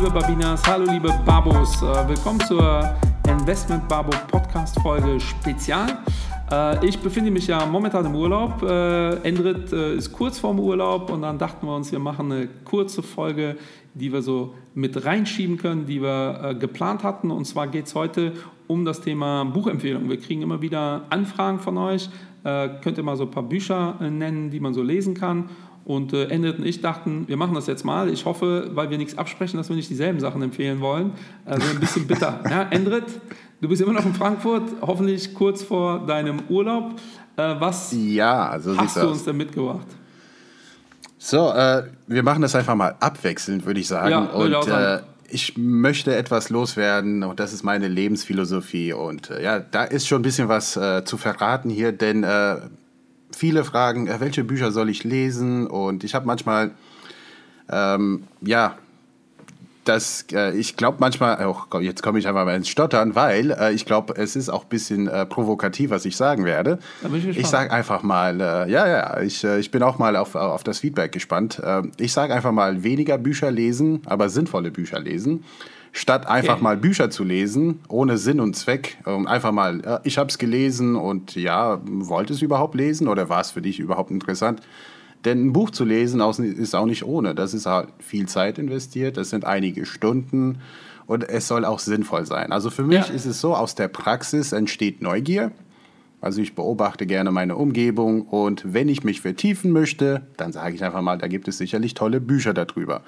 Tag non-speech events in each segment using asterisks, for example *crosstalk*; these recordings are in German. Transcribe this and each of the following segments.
Liebe Babinas, hallo liebe Babos, äh, willkommen zur Investment Babo Podcast Folge Spezial. Äh, ich befinde mich ja momentan im Urlaub. Äh, Endrit ist kurz vorm Urlaub und dann dachten wir uns, wir machen eine kurze Folge, die wir so mit reinschieben können, die wir geplant hatten. Und zwar geht es heute um das Thema Buchempfehlung. Wir kriegen immer wieder Anfragen von euch. Könnt ihr mal so ein paar Bücher nennen, die man so lesen kann. Und äh, Endrit und ich dachten, wir machen das jetzt mal. Ich hoffe, weil wir nichts absprechen, dass wir nicht dieselben Sachen empfehlen wollen. Also ein bisschen bitter. *laughs* ja, Endrit, du bist immer noch in Frankfurt, hoffentlich kurz vor deinem Urlaub. Äh, was ja, so hast du uns denn mitgebracht? So, äh, wir machen das einfach mal abwechselnd, würde ich sagen. Ja, und ich, äh, ich möchte etwas loswerden und das ist meine Lebensphilosophie. Und äh, ja, da ist schon ein bisschen was äh, zu verraten hier, denn viele fragen, äh, welche Bücher soll ich lesen? Und ich habe manchmal, ähm, ja, das, äh, ich glaube manchmal, oh, jetzt komme ich einfach mal ins Stottern, weil äh, ich glaube, es ist auch ein bisschen äh, provokativ, was ich sagen werde. Ich, ich sage einfach mal, äh, ja, ja, ich, äh, ich bin auch mal auf, auf das Feedback gespannt. ich sage einfach mal, weniger Bücher lesen, aber sinnvolle Bücher lesen statt einfach okay. mal Bücher zu lesen, ohne Sinn und Zweck. Um einfach mal, äh, ich habe es gelesen und ja, wollte es überhaupt lesen oder war es für dich überhaupt interessant? Denn ein Buch zu lesen ist auch nicht ohne. Das ist halt viel Zeit investiert, das sind einige Stunden und es soll auch sinnvoll sein. Also für mich ja. ist es so, aus der Praxis entsteht Neugier. Also ich beobachte gerne meine Umgebung und wenn ich mich vertiefen möchte, dann sage ich einfach mal, da gibt es sicherlich tolle Bücher darüber.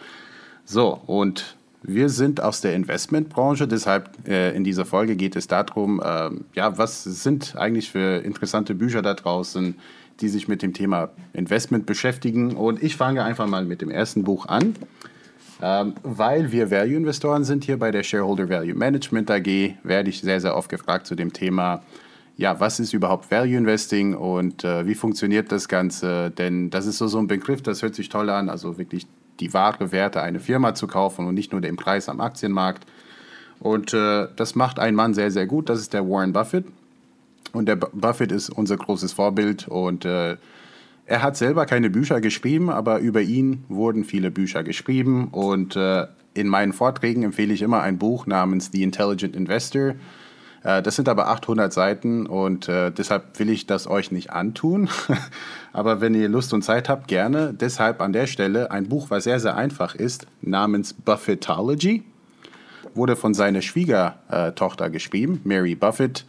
So, und wir sind aus der Investmentbranche, deshalb äh, in dieser Folge geht es darum, äh, ja, was sind eigentlich für interessante Bücher da draußen, die sich mit dem Thema Investment beschäftigen. Und ich fange einfach mal mit dem ersten Buch an, ähm, weil wir Value-Investoren sind hier bei der Shareholder Value Management AG, werde ich sehr, sehr oft gefragt zu dem Thema, ja, was ist überhaupt Value Investing und äh, wie funktioniert das Ganze? Denn das ist so, so ein Begriff, das hört sich toll an, also wirklich die wahre Werte einer Firma zu kaufen und nicht nur den Preis am Aktienmarkt. Und äh, das macht ein Mann sehr, sehr gut. Das ist der Warren Buffett. Und der Buffett ist unser großes Vorbild. Und äh, er hat selber keine Bücher geschrieben, aber über ihn wurden viele Bücher geschrieben. Und äh, in meinen Vorträgen empfehle ich immer ein Buch namens The Intelligent Investor. Äh, das sind aber 800 Seiten und äh, deshalb will ich das euch nicht antun. *laughs* aber wenn ihr Lust und Zeit habt, gerne. Deshalb an der Stelle ein Buch, was sehr, sehr einfach ist, namens Buffettology. Wurde von seiner Schwiegertochter geschrieben, Mary Buffett.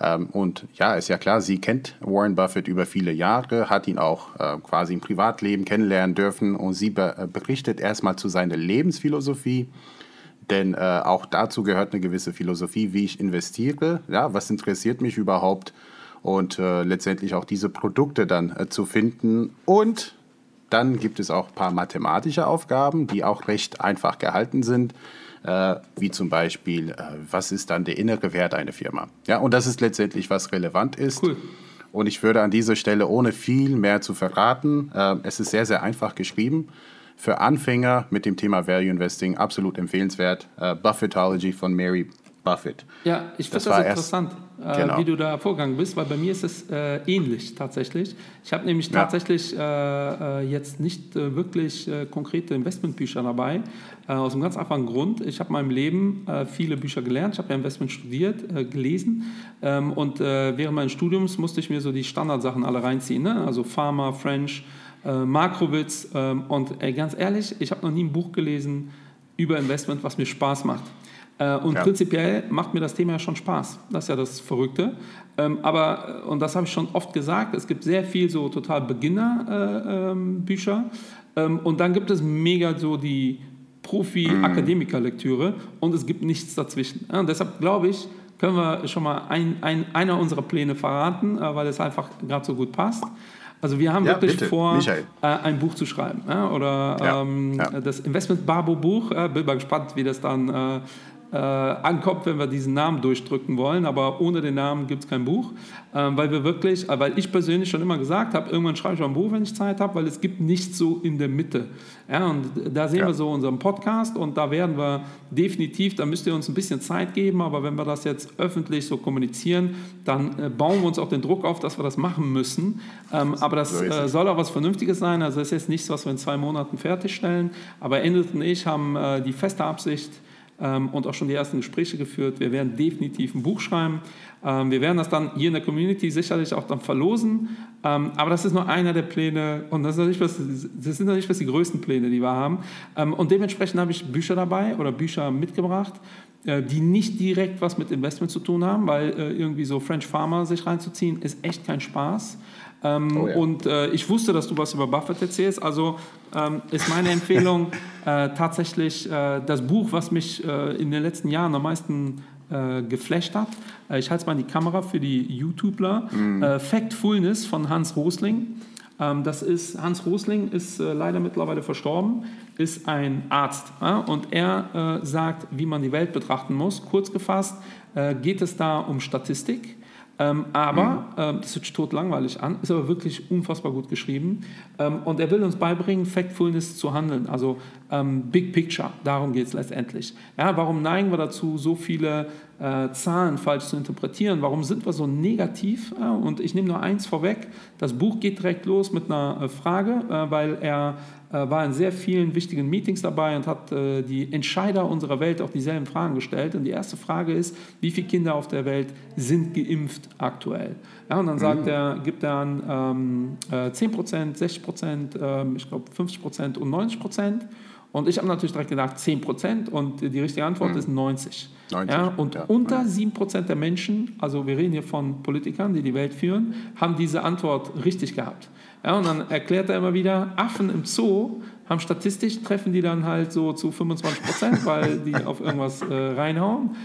Ähm, und ja, ist ja klar, sie kennt Warren Buffett über viele Jahre, hat ihn auch äh, quasi im Privatleben kennenlernen dürfen und sie berichtet erstmal zu seiner Lebensphilosophie denn äh, auch dazu gehört eine gewisse Philosophie, wie ich investiere, ja, was interessiert mich überhaupt und äh, letztendlich auch diese Produkte dann äh, zu finden. Und dann gibt es auch ein paar mathematische Aufgaben, die auch recht einfach gehalten sind, äh, wie zum Beispiel, äh, was ist dann der innere Wert einer Firma. Ja, und das ist letztendlich, was relevant ist. Cool. Und ich würde an dieser Stelle, ohne viel mehr zu verraten, äh, es ist sehr, sehr einfach geschrieben für Anfänger mit dem Thema Value Investing absolut empfehlenswert. Uh, Buffettology von Mary Buffett. Ja, ich finde das, das interessant, erst, genau. wie du da vorgegangen bist, weil bei mir ist es äh, ähnlich tatsächlich. Ich habe nämlich ja. tatsächlich äh, äh jetzt nicht äh, wirklich äh, konkrete Investmentbücher dabei, aus einem ganz einfachen Grund. Ich habe in meinem Leben viele Bücher gelernt, ich habe ja Investment studiert, gelesen ähm, und während meines Studiums musste ich mir so die Standardsachen alle reinziehen, ne? also Pharma, French, äh, Makrowitz. Ähm, und ey, ganz ehrlich, ich habe noch nie ein Buch gelesen über Investment, was mir Spaß macht. Äh, und ja. prinzipiell macht mir das Thema ja schon Spaß. Das ist ja das Verrückte. Ähm, aber, äh, und das habe ich schon oft gesagt, es gibt sehr viel so total Beginner-Bücher. Äh, ähm, und dann gibt es mega so die Profi-Akademiker-Lektüre und es gibt nichts dazwischen. Ja, und deshalb glaube ich, können wir schon mal ein, ein, einer unserer Pläne verraten, äh, weil es einfach gerade so gut passt. Also wir haben ja, wirklich bitte, vor, äh, ein Buch zu schreiben. Oder ja, ähm, das Investment Barbo Buch. Äh, bin mal gespannt, wie das dann äh, ankommt, wenn wir diesen Namen durchdrücken wollen. Aber ohne den Namen gibt es kein Buch, äh, weil wir wirklich, äh, weil ich persönlich schon immer gesagt habe, irgendwann schreibe ich auch ein Buch, wenn ich Zeit habe, weil es gibt nichts so in der Mitte. Ja, und da sehen ja. wir so unseren Podcast und da werden wir definitiv, da müsst ihr uns ein bisschen Zeit geben, aber wenn wir das jetzt öffentlich so kommunizieren, dann äh, bauen wir uns auch den Druck auf, dass wir das machen müssen. Ähm, aber das äh, soll auch was Vernünftiges sein. Also es ist jetzt nichts, was wir in zwei Monaten fertigstellen. Aber Endet und ich haben äh, die feste Absicht, ähm, und auch schon die ersten Gespräche geführt. Wir werden definitiv ein Buch schreiben. Ähm, wir werden das dann hier in der Community sicherlich auch dann verlosen. Ähm, aber das ist nur einer der Pläne und das, ist was, das sind noch nicht was die größten Pläne, die wir haben. Ähm, und dementsprechend habe ich Bücher dabei oder Bücher mitgebracht, die nicht direkt was mit Investment zu tun haben, weil äh, irgendwie so French Farmer sich reinzuziehen, ist echt kein Spaß. Ähm, oh ja. Und äh, ich wusste, dass du was über Buffett erzählst. Also ähm, ist meine Empfehlung *laughs* äh, tatsächlich äh, das Buch, was mich äh, in den letzten Jahren am meisten äh, geflasht hat. Äh, ich halte es mal in die Kamera für die YouTuber. Mhm. Factfulness von Hans Rosling. Ähm, das ist, Hans Rosling ist leider mittlerweile verstorben, ist ein Arzt. und er sagt, wie man die Welt betrachten muss. Kurz gefasst geht es da um Statistik ähm, aber, mhm. ähm, das hört tot langweilig an, ist aber wirklich unfassbar gut geschrieben. Ähm, und er will uns beibringen, Factfulness zu handeln, also ähm, Big Picture, darum geht es letztendlich. Ja, warum neigen wir dazu, so viele äh, Zahlen falsch zu interpretieren? Warum sind wir so negativ? Ja, und ich nehme nur eins vorweg, das Buch geht direkt los mit einer äh, Frage, äh, weil er äh, war in sehr vielen wichtigen Meetings dabei und hat äh, die Entscheider unserer Welt auch dieselben Fragen gestellt. Und die erste Frage ist, wie viele Kinder auf der Welt sind geimpft aktuell? Ja, und dann sagt mhm. er, gibt er an ähm, äh, 10 Prozent, 60 Prozent, äh, ich glaube 50 Prozent und 90 Prozent. Und ich habe natürlich direkt gedacht 10 Prozent und die richtige Antwort mhm. ist 90. 90. Ja, und ja. unter 7 Prozent der Menschen, also wir reden hier von Politikern, die die Welt führen, haben diese Antwort richtig gehabt. Ja, und dann erklärt er immer wieder, Affen im Zoo haben statistisch, treffen die dann halt so zu 25 Prozent, weil die *laughs* auf irgendwas äh, reinhauen.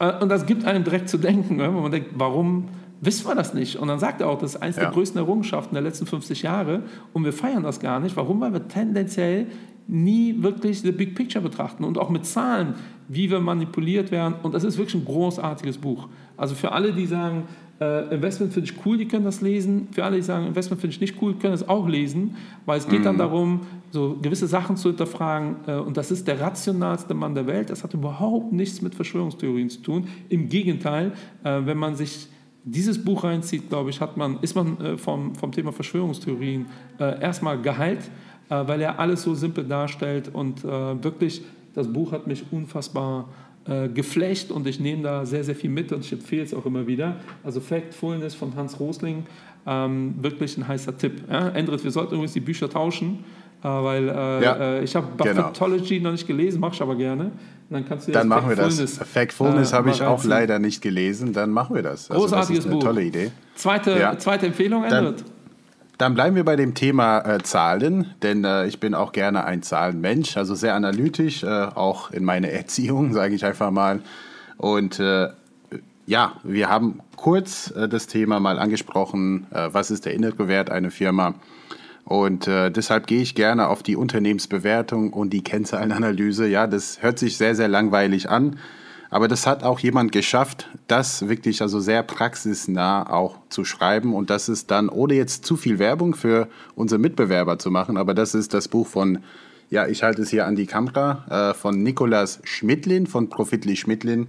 Äh, und das gibt einem direkt zu denken, wenn man denkt, warum wissen wir das nicht? Und dann sagt er auch, das ist eines ja. der größten Errungenschaften der letzten 50 Jahre und wir feiern das gar nicht. Warum? Weil wir tendenziell nie wirklich the big picture betrachten und auch mit Zahlen, wie wir manipuliert werden. Und das ist wirklich ein großartiges Buch. Also für alle, die sagen, äh, Investment finde ich cool, die können das lesen. Für alle, die sagen, Investment finde ich nicht cool, können es auch lesen, weil es geht mhm. dann darum, so gewisse Sachen zu hinterfragen. Äh, und das ist der rationalste Mann der Welt. Das hat überhaupt nichts mit Verschwörungstheorien zu tun. Im Gegenteil, äh, wenn man sich dieses Buch reinzieht, glaube ich, hat man, ist man äh, vom, vom Thema Verschwörungstheorien äh, erstmal geheilt, äh, weil er alles so simpel darstellt und wirklich, das Buch hat mich unfassbar äh, geflecht und ich nehme da sehr, sehr viel mit und ich empfehle es auch immer wieder. Also Factfulness von Hans Rosling, ähm, wirklich ein heißer Tipp. Ja? Endrit, wir sollten übrigens die Bücher tauschen, äh, weil äh, ja, äh, ich habe genau. Buffettology noch nicht gelesen, mache ich aber gerne. dann kannst du dann machen wir das. Factfulness äh, habe ich auch leider nicht gelesen, dann machen wir das. Also Großartiges das ist eine Buch. tolle Idee. Zweite, ja. zweite Empfehlung, Endrit. Dann bleiben wir bei dem Thema äh, Zahlen, denn äh, ich bin auch gerne ein Zahlenmensch, also sehr analytisch, äh, auch in meiner Erziehung, *laughs* sage ich einfach mal. Und äh, ja, wir haben kurz äh, das Thema mal angesprochen, äh, was ist der innere Wert einer Firma. Und deshalb gehe ich gerne auf die Unternehmensbewertung und die Kennzahlenanalyse. Ja, das hört sich sehr, sehr langweilig an. Aber das hat auch jemand geschafft, das wirklich also sehr praxisnah auch zu schreiben. Und das ist dann, ohne jetzt zu viel Werbung für unsere Mitbewerber zu machen, aber das ist das Buch von, ja, ich halte es hier an die Kamera, äh, von Nikolas Schmidlin, von Profitlich Schmidlin.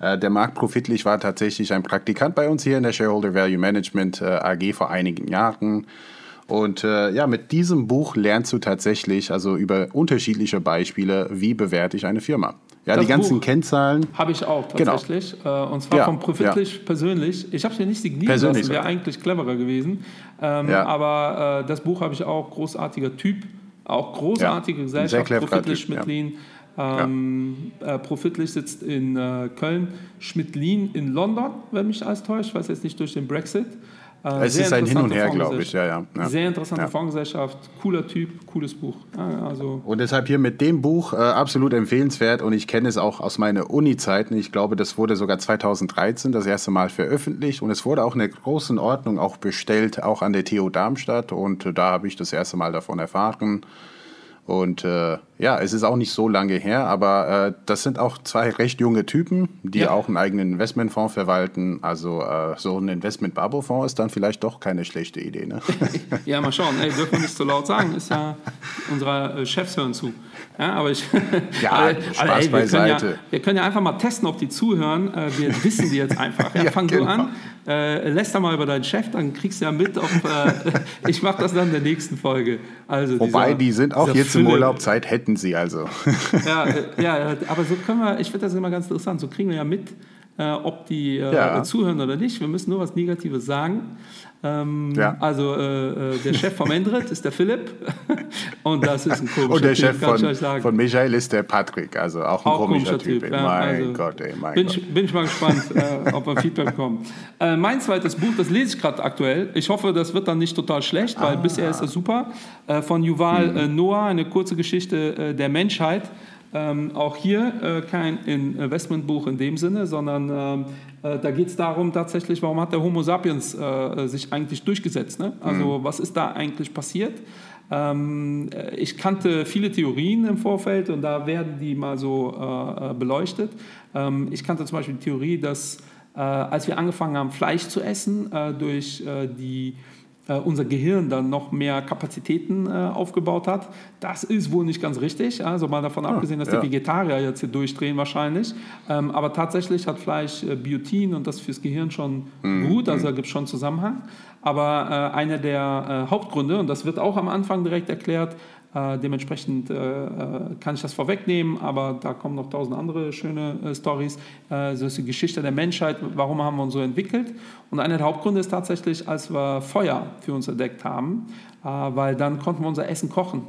Äh, der Marc Profitlich war tatsächlich ein Praktikant bei uns hier in der Shareholder Value Management äh, AG vor einigen Jahren. Und äh, ja, mit diesem Buch lernst du tatsächlich also über unterschiedliche Beispiele, wie bewerte ich eine Firma. Ja, das die ganzen Buch Kennzahlen. Habe ich auch genau. tatsächlich. Genau. und zwar ja, von Profitlich ja. persönlich. Ich habe es mir nicht persönlich lassen, wäre eigentlich cleverer gewesen. Ähm, ja. Aber äh, das Buch habe ich auch, großartiger Typ, auch großartige Gesellschaft, Profitlich Schmidlin. Ähm, äh, Profitlich sitzt in äh, Köln, Schmidlin in London, wenn mich alles täuscht, weiß jetzt nicht durch den Brexit. Äh, es ist ein Hin und Her, glaube ich. Ja, ja, ja. Sehr interessante ja. Fondsgesellschaft, cooler Typ, cooles Buch. also. Und deshalb hier mit dem Buch äh, absolut empfehlenswert und ich kenne es auch aus meiner Uni-Zeiten. Ich glaube, das wurde sogar 2013 das erste Mal veröffentlicht und es wurde auch in der großen Ordnung auch bestellt, auch an der TU Darmstadt und äh, da habe ich das erste Mal davon erfahren. Und äh, ja, es ist auch nicht so lange her, aber äh, das sind auch zwei recht junge Typen, die ja. auch einen eigenen Investmentfonds verwalten. Also äh, so ein Investment-Babo-Fonds ist dann vielleicht doch keine schlechte Idee. Ne? *laughs* ja, mal schauen. Ey, dürfen wir nicht so laut sagen, ist ja unsere äh, Chefs hören zu. Ja, aber ich. *laughs* Ja, *laughs* aber, Spaß aber, ey, wir, können ja, wir können ja einfach mal testen, ob die zuhören. Äh, wir wissen die jetzt einfach. Ja, ja, fang genau. du an. Äh, lässt mal über deinen Chef, dann kriegst du ja mit, ob äh, ich mache das dann in der nächsten Folge. Also Wobei, dieser, die sind auch jetzt Fülle. im Urlaubzeit, hätten sie also. *laughs* ja, äh, *laughs* ja, aber so können wir, ich finde das immer ganz interessant, so kriegen wir ja mit, äh, ob die äh, ja. zuhören oder nicht. Wir müssen nur was Negatives sagen. Ähm, ja. Also äh, äh, der Chef vom Endrit ist der Philipp und das ist ein *laughs* komischer Und der typ, Chef von, von Michael ist der Patrick, also auch ein auch komischer, komischer, Typ. typ ja, mein also Gott, ey, mein bin, Gott. Ich, bin ich mal gespannt, *laughs* äh, ob wir Feedback bekommen. Äh, mein zweites Buch, das lese ich gerade aktuell. Ich hoffe, das wird dann nicht total schlecht, weil ah. bisher ist das super. Äh, von Yuval mhm. Noah, eine kurze Geschichte der Menschheit. Ähm, auch hier äh, kein Investmentbuch in dem Sinne, sondern ähm, äh, da geht es darum tatsächlich, warum hat der Homo sapiens äh, sich eigentlich durchgesetzt? Ne? Also mhm. was ist da eigentlich passiert? Ähm, äh, ich kannte viele Theorien im Vorfeld und da werden die mal so äh, äh, beleuchtet. Ähm, ich kannte zum Beispiel die Theorie, dass als wir angefangen haben, Fleisch zu essen, durch die unser Gehirn dann noch mehr Kapazitäten äh, aufgebaut hat. Das ist wohl nicht ganz richtig. Also mal davon ah, abgesehen, dass ja. die Vegetarier jetzt hier durchdrehen wahrscheinlich. Ähm, aber tatsächlich hat Fleisch äh, Biotin und das fürs Gehirn schon mhm. gut. Also da gibt es schon Zusammenhang. Aber äh, einer der äh, Hauptgründe, und das wird auch am Anfang direkt erklärt, äh, dementsprechend äh, äh, kann ich das vorwegnehmen, aber da kommen noch tausend andere schöne äh, Stories. Äh, so ist die Geschichte der Menschheit, warum haben wir uns so entwickelt. Und einer der Hauptgründe ist tatsächlich, als wir Feuer für uns entdeckt haben, weil dann konnten wir unser Essen kochen.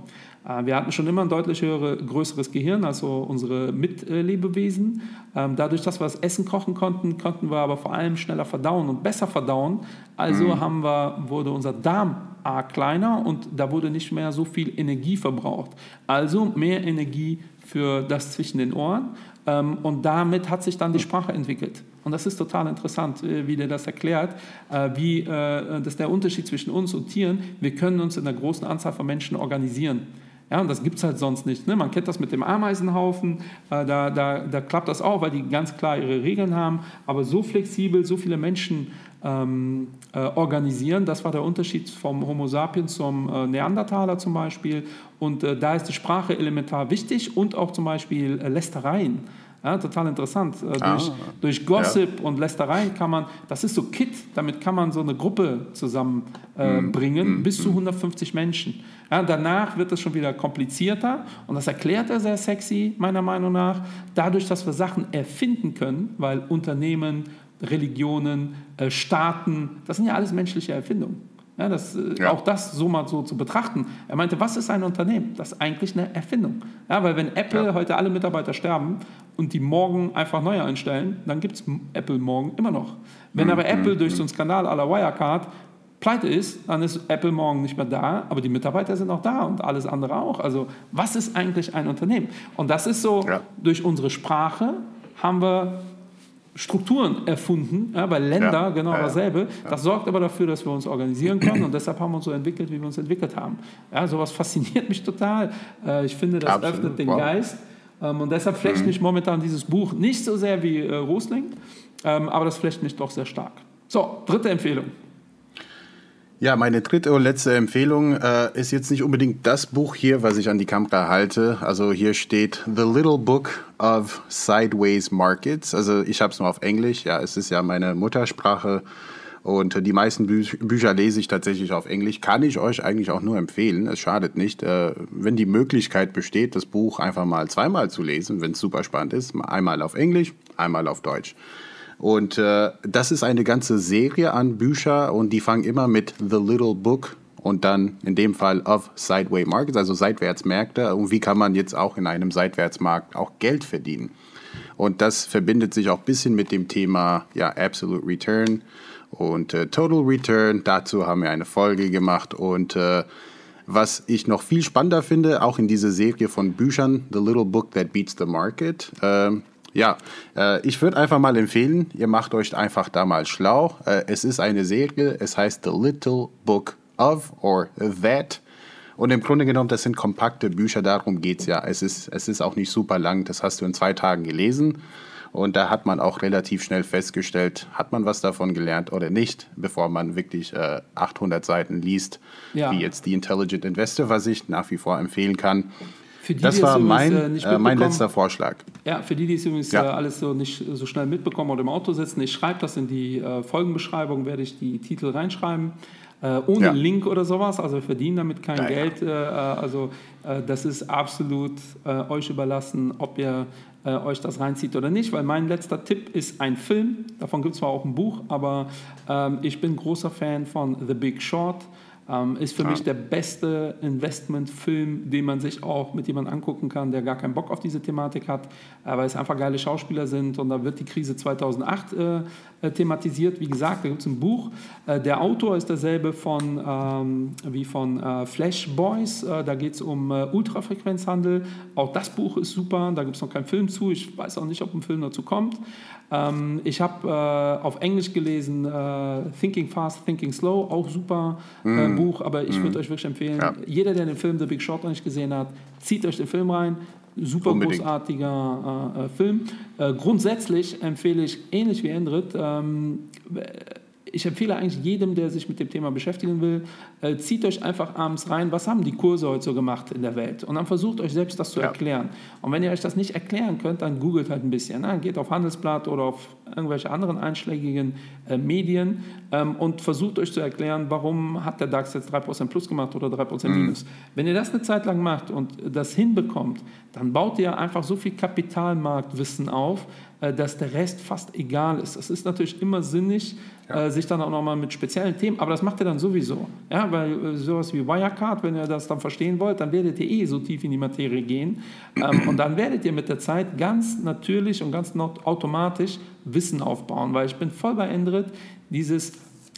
Äh, wir hatten schon immer ein deutlich höhere, größeres Gehirn, also unsere Mitlebewesen. Ähm, dadurch, dass wir das Essen kochen konnten, konnten wir aber vor allem schneller verdauen und besser verdauen. Also mhm. haben wir, wurde unser Darm arg kleiner und da wurde nicht mehr so viel Energie verbraucht. Also mehr Energie für das zwischen den Ohren. Ähm, und damit hat sich dann die Sprache entwickelt. Und das ist total interessant, äh, wie der das erklärt, äh, wie das ist der Unterschied zwischen uns und Tieren. Wir können uns in einer großen Anzahl von Menschen organisieren. Ja, und das gibt es halt sonst nicht. Ne? Man kennt das mit dem Ameisenhaufen, äh, da, da, da klappt das auch, weil die ganz klar ihre Regeln haben. Aber so flexibel, so viele Menschen ähm, äh, organisieren, das war der Unterschied vom Homo sapiens zum äh, Neandertaler zum Beispiel. Und äh, da ist die Sprache elementar wichtig und auch zum Beispiel äh, Lästereien. Ja, total interessant. Äh, ah, durch, durch Gossip ja. und Lästereien kann man, das ist so Kit, damit kann man so eine Gruppe zusammenbringen, äh, mm, bis mm. zu 150 Menschen. Ja, danach wird es schon wieder komplizierter und das erklärt er sehr sexy, meiner Meinung nach, dadurch, dass wir Sachen erfinden können, weil Unternehmen, Religionen, äh, Staaten, das sind ja alles menschliche Erfindungen. Ja, das, äh, ja. Auch das so mal so zu betrachten. Er meinte, was ist ein Unternehmen? Das ist eigentlich eine Erfindung. Ja, weil wenn Apple ja. heute alle Mitarbeiter sterben und die morgen einfach neue einstellen, dann gibt es Apple morgen immer noch. Wenn mhm. aber Apple durch so einen Skandal aller Wirecard pleite ist, dann ist Apple morgen nicht mehr da, aber die Mitarbeiter sind auch da und alles andere auch. Also was ist eigentlich ein Unternehmen? Und das ist so, durch unsere Sprache haben wir Strukturen erfunden, ja, bei Ländern ja, genau ja, dasselbe. Das sorgt aber dafür, dass wir uns organisieren können und deshalb haben wir uns so entwickelt, wie wir uns entwickelt haben. Ja, sowas fasziniert mich total. Äh, ich finde, das Absolut. öffnet den wow. Geist ähm, und deshalb flecht mhm. mich momentan dieses Buch nicht so sehr wie äh, Rosling, ähm, aber das flecht mich doch sehr stark. So, dritte Empfehlung. Ja, meine dritte und letzte Empfehlung äh, ist jetzt nicht unbedingt das Buch hier, was ich an die Kamera halte. Also hier steht The Little Book of Sideways Markets. Also ich habe es nur auf Englisch. Ja, es ist ja meine Muttersprache. Und die meisten Bü Bücher lese ich tatsächlich auf Englisch. Kann ich euch eigentlich auch nur empfehlen. Es schadet nicht, äh, wenn die Möglichkeit besteht, das Buch einfach mal zweimal zu lesen, wenn es super spannend ist. Einmal auf Englisch, einmal auf Deutsch. Und äh, das ist eine ganze Serie an Büchern und die fangen immer mit The Little Book und dann in dem Fall of Sideway Markets, also Seitwärtsmärkte. Und wie kann man jetzt auch in einem Seitwärtsmarkt auch Geld verdienen? Und das verbindet sich auch ein bisschen mit dem Thema ja, Absolute Return und äh, Total Return. Dazu haben wir eine Folge gemacht und äh, was ich noch viel spannender finde, auch in dieser Serie von Büchern, The Little Book That Beats the Market, äh, ja, äh, ich würde einfach mal empfehlen, ihr macht euch einfach da mal schlau. Äh, es ist eine Serie, es heißt The Little Book of or That. Und im Grunde genommen, das sind kompakte Bücher, darum geht es ja. Es ist, es ist auch nicht super lang, das hast du in zwei Tagen gelesen. Und da hat man auch relativ schnell festgestellt, hat man was davon gelernt oder nicht, bevor man wirklich äh, 800 Seiten liest, ja. wie jetzt die Intelligent Investor, was ich nach wie vor empfehlen kann. Die, das war mein, äh, mein letzter Vorschlag. Ja, für die, die es übrigens ja. äh, alles so nicht so schnell mitbekommen oder im Auto sitzen, ich schreibe das in die äh, Folgenbeschreibung, werde ich die Titel reinschreiben. Äh, ohne ja. Link oder sowas, also wir verdienen damit kein ja, Geld. Äh, also das ist absolut euch überlassen, ob ihr äh, euch das reinzieht oder nicht, weil mein letzter Tipp ist ein Film. Davon gibt es zwar auch ein Buch, aber ähm, ich bin großer Fan von The Big Short. Ähm, ist für ja. mich der beste Investmentfilm, den man sich auch mit jemandem angucken kann, der gar keinen Bock auf diese Thematik hat, äh, weil es einfach geile Schauspieler sind. Und da wird die Krise 2008 äh, äh, thematisiert. Wie gesagt, da gibt es ein Buch. Äh, der Autor ist derselbe von, ähm, wie von äh, Flash Boys. Äh, da geht es um Ultrafrequenzhandel. Auch das Buch ist super. Da gibt es noch keinen Film zu. Ich weiß auch nicht, ob ein Film dazu kommt. Ähm, ich habe auf Englisch gelesen Thinking Fast, Thinking Slow, auch super mm. Buch, aber ich mm. würde euch wirklich empfehlen, ja. jeder, der den Film The Big Short noch nicht gesehen hat, zieht euch den Film rein. Super Unbedingt. großartiger äh, äh, Film. Äh, grundsätzlich empfehle ich, ähnlich wie Endrit, ähm, ich empfehle eigentlich jedem, der sich mit dem Thema beschäftigen will, äh, zieht euch einfach abends rein, was haben die Kurse heute so gemacht in der Welt? Und dann versucht euch selbst das zu ja. erklären. Und wenn ihr euch das nicht erklären könnt, dann googelt halt ein bisschen. Ne? Geht auf Handelsblatt oder auf irgendwelche anderen einschlägigen äh, Medien ähm, und versucht euch zu erklären, warum hat der DAX jetzt 3% plus gemacht oder 3% mhm. minus. Wenn ihr das eine Zeit lang macht und das hinbekommt, dann baut ihr einfach so viel Kapitalmarktwissen auf, äh, dass der Rest fast egal ist. Es ist natürlich immer sinnig, ja. Äh, sich dann auch nochmal mit speziellen Themen, aber das macht ihr dann sowieso. Ja, weil äh, sowas wie Wirecard, wenn ihr das dann verstehen wollt, dann werdet ihr eh so tief in die Materie gehen ähm, *clears throat* und dann werdet ihr mit der Zeit ganz natürlich und ganz automatisch Wissen aufbauen, weil ich bin voll bei Endrit, dieses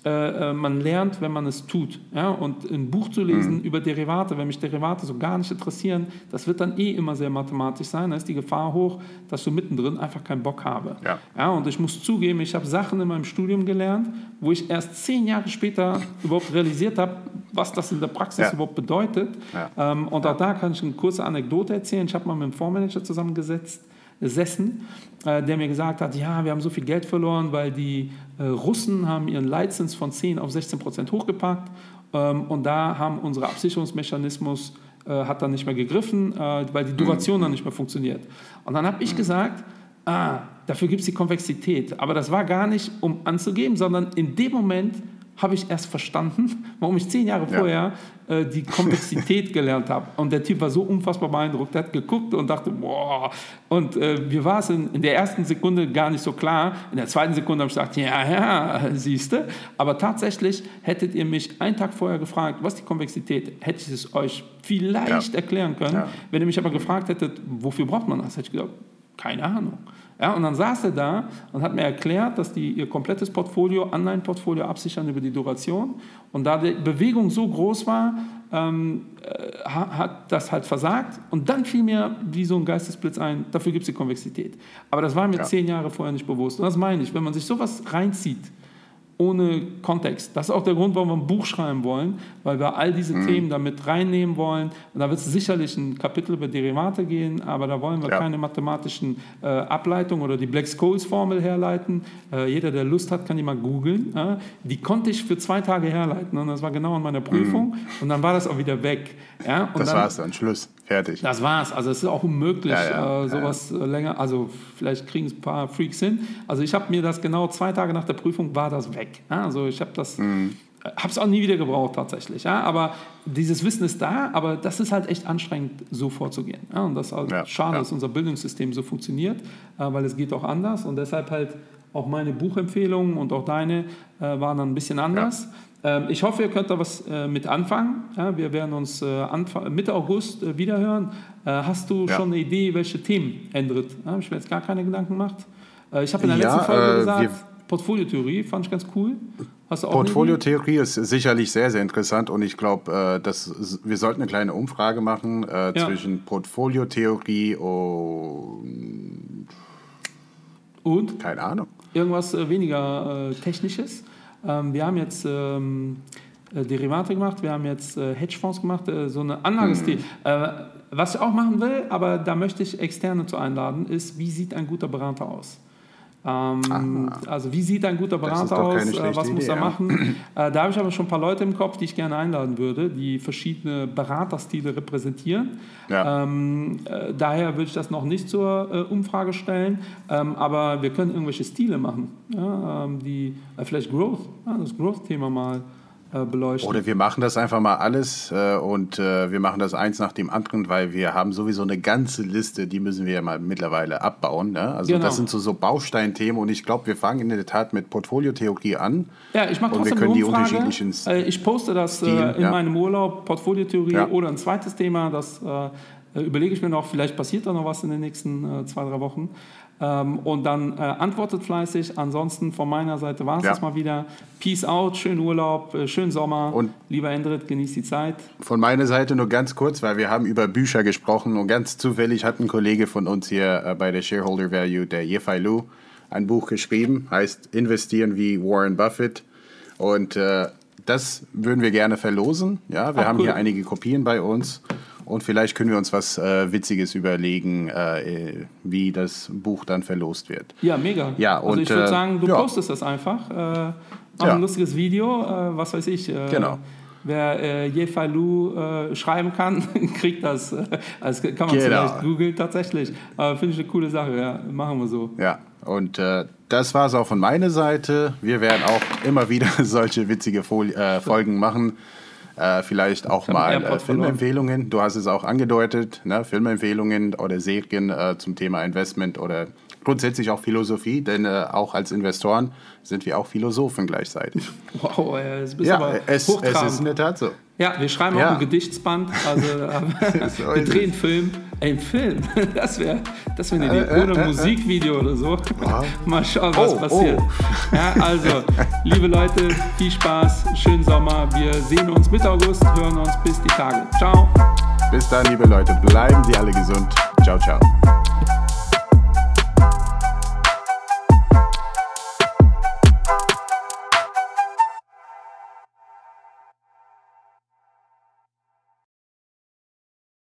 äh, äh, man lernt, wenn man es tut. Ja? Und ein Buch zu lesen mhm. über Derivate, wenn mich Derivate so gar nicht interessieren, das wird dann eh immer sehr mathematisch sein. Da ist die Gefahr hoch, dass du mittendrin einfach keinen Bock habe. Ja. Ja, und ich muss zugeben, ich habe Sachen in meinem Studium gelernt, wo ich erst zehn Jahre später *laughs* überhaupt realisiert habe, was das in der Praxis ja. überhaupt bedeutet. Ähm, und auch da kann ich eine kurze Anekdote erzählen. Ich habe mal mit einem Fondsmanager zusammengesetzt Sessen, äh, der mir gesagt hat, ja, wir haben so viel Geld verloren, weil die äh, Russen haben ihren Leitzins von 10 auf 16 Prozent hochgepackt ähm, und da haben unsere Absicherungsmechanismus äh, hat dann nicht mehr gegriffen, weil die Duration dann nicht mehr funktioniert. Und dann habe ich gesagt, ah, dafür gibt es die Konvexität. Aber das war gar nicht, um anzugeben, sondern in dem Moment habe ich erst verstanden, *laughs* warum ich zehn Jahre vorher ja. äh, die Komplexität gelernt habe. Und der Typ war so unfassbar beeindruckt, er hat geguckt und dachte, boah. Und äh, mir war es in, in, der ersten Sekunde gar nicht so klar. In der zweiten Sekunde habe ich gesagt, ja, ja, siehste. Aber tatsächlich hättet ihr mich einen Tag vorher gefragt, was die Komplexität, hätte ich es euch vielleicht ja. erklären können. Ja. Wenn ihr mich aber gefragt hättet, wofür braucht man das, hätte ich gesagt, keine Ahnung. Ja, und dann saß er da und hat mir erklärt, dass die ihr komplettes Portfolio, Anleihenportfolio absichern über die Duration. Und da die Bewegung so groß war, ähm, äh, hat das halt versagt. Und dann fiel mir wie so ein Geistesblitz ein, dafür gibt es die Konvexität. Aber das war mir ja. zehn Jahre vorher nicht bewusst. Und das meine ich, wenn man sich sowas reinzieht, ohne Kontext. Das ist auch der Grund, warum wir ein Buch schreiben wollen, weil wir all diese mhm. Themen damit reinnehmen wollen. Und da wird es sicherlich ein Kapitel über Derivate gehen, aber da wollen wir ja. keine mathematischen äh, Ableitungen oder die Black-Scholes-Formel herleiten. Äh, jeder, der Lust hat, kann die mal googeln. Äh? Die konnte ich für zwei Tage herleiten und das war genau in meiner Prüfung mhm. und dann war das auch wieder weg. Ja? Und das war es dann, Schluss. Fertig. Das war's. Also es ist auch unmöglich, ja, ja, äh, sowas ja, länger. Also vielleicht kriegen es ein paar Freaks hin. Also ich habe mir das genau zwei Tage nach der Prüfung war das weg. Also ich habe das, mhm. habe es auch nie wieder gebraucht tatsächlich. Aber dieses Wissen ist da, aber das ist halt echt anstrengend, so vorzugehen. Und das ist halt schade, dass unser Bildungssystem so funktioniert, äh, weil es geht auch anders. Und deshalb halt auch meine Buchempfehlungen und auch deine äh, waren dann ein bisschen anders. Ähm, ich hoffe, ihr könnt da was äh, mit anfangen. wir werden uns äh, Mitte August äh, wiederhören. hast du ja. schon eine Idee, welche Themen ändert? Habe ich mir jetzt gar keine Gedanken gemacht. ich habe in der ja, letzten Folge gesagt, Portfoliotheorie fand ich ganz cool. Portfoliotheorie ist sicherlich sehr, sehr interessant und ich glaube, wir sollten eine kleine Umfrage machen ja. zwischen Portfoliotheorie und. Und? Keine Ahnung. Irgendwas weniger Technisches. Ähm, wir haben jetzt ähm, äh, Derivate gemacht, wir haben jetzt äh, Hedgefonds gemacht, äh, so eine Anlagestil. Mhm. Äh, was ich auch machen will, aber da möchte ich Externe zu einladen, ist, wie sieht ein guter Berater aus? Ähm, also wie sieht ein guter Berater aus? Äh, was muss er machen? Äh, da habe ich aber schon ein paar Leute im Kopf, die ich gerne einladen würde, die verschiedene Beraterstile repräsentieren. Ja. Ähm, äh, daher würde ich das noch nicht zur äh, Umfrage stellen, ähm, aber wir können irgendwelche Stile machen, ja, ähm, die äh, vielleicht Growth, ja, das Growth-Thema mal äh, beleuchten. Oder wir machen das einfach mal alles äh, und äh, wir machen das eins nach dem anderen, weil wir haben sowieso eine ganze Liste, die müssen wir ja mal mittlerweile abbauen. Ne? Also genau. das sind so, so Bausteinthemen und ich glaube, wir fangen in der Tat mit Portfoliotheorie an. Ja, ich mache trotzdem wir können die unterschiedlichen äh, Ich poste das äh, Stil, in ja. meinem Urlaub, Portfoliotheorie ja. oder ein zweites Thema, das überlege ich mir noch, vielleicht passiert da noch was in den nächsten zwei, drei Wochen. Ähm, und dann äh, antwortet fleißig. Ansonsten von meiner Seite war es ja. das mal wieder. Peace out, schönen Urlaub, äh, schönen Sommer. Und Lieber Endrit, genieß die Zeit. Von meiner Seite nur ganz kurz, weil wir haben über Bücher gesprochen und ganz zufällig hat ein Kollege von uns hier äh, bei der Shareholder Value, der Yefai Lu, ein Buch geschrieben, heißt Investieren wie Warren Buffett. Und äh, das würden wir gerne verlosen. Ja, wir Ach, haben cool. hier einige Kopien bei uns. Und vielleicht können wir uns was äh, Witziges überlegen, äh, wie das Buch dann verlost wird. Ja, mega. Ja, also und, ich würde äh, sagen, du ja. postest das einfach. Äh, ja. ein lustiges Video, äh, was weiß ich. Äh, genau. Wer äh, Jefalu schreiben kann, *laughs* kriegt das. Also kann man genau. vielleicht googeln tatsächlich. Aber finde ich eine coole Sache, ja. Machen wir so. Ja, und das war es auch von meiner Seite. Wir werden auch immer wieder *laughs* solche witzige Fol Folgen machen. Äh, vielleicht auch mal äh, Filmempfehlungen. Du hast es auch angedeutet, ne? Filmempfehlungen oder Serien äh, zum Thema Investment oder grundsätzlich auch Philosophie, denn äh, auch als Investoren sind wir auch Philosophen gleichzeitig. *laughs* Wow, es bist ja, aber es, es ist in der Tat so. Ja, wir schreiben ja. auch ein Gedichtsband, also *laughs* äh, wir drehen Film. Ein Film, *laughs* das wäre das wär eine Idee. Äh, äh, Musikvideo oder so. *laughs* Mal schauen, was oh, passiert. Oh. Ja, also, liebe Leute, viel Spaß, schönen Sommer. Wir sehen uns Mitte August, hören uns bis die Tage. Ciao. Bis dann, liebe Leute, bleiben Sie alle gesund. Ciao, ciao.